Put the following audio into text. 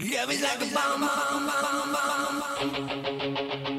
Love is like a bomb, bomb, bomb, bomb, bomb.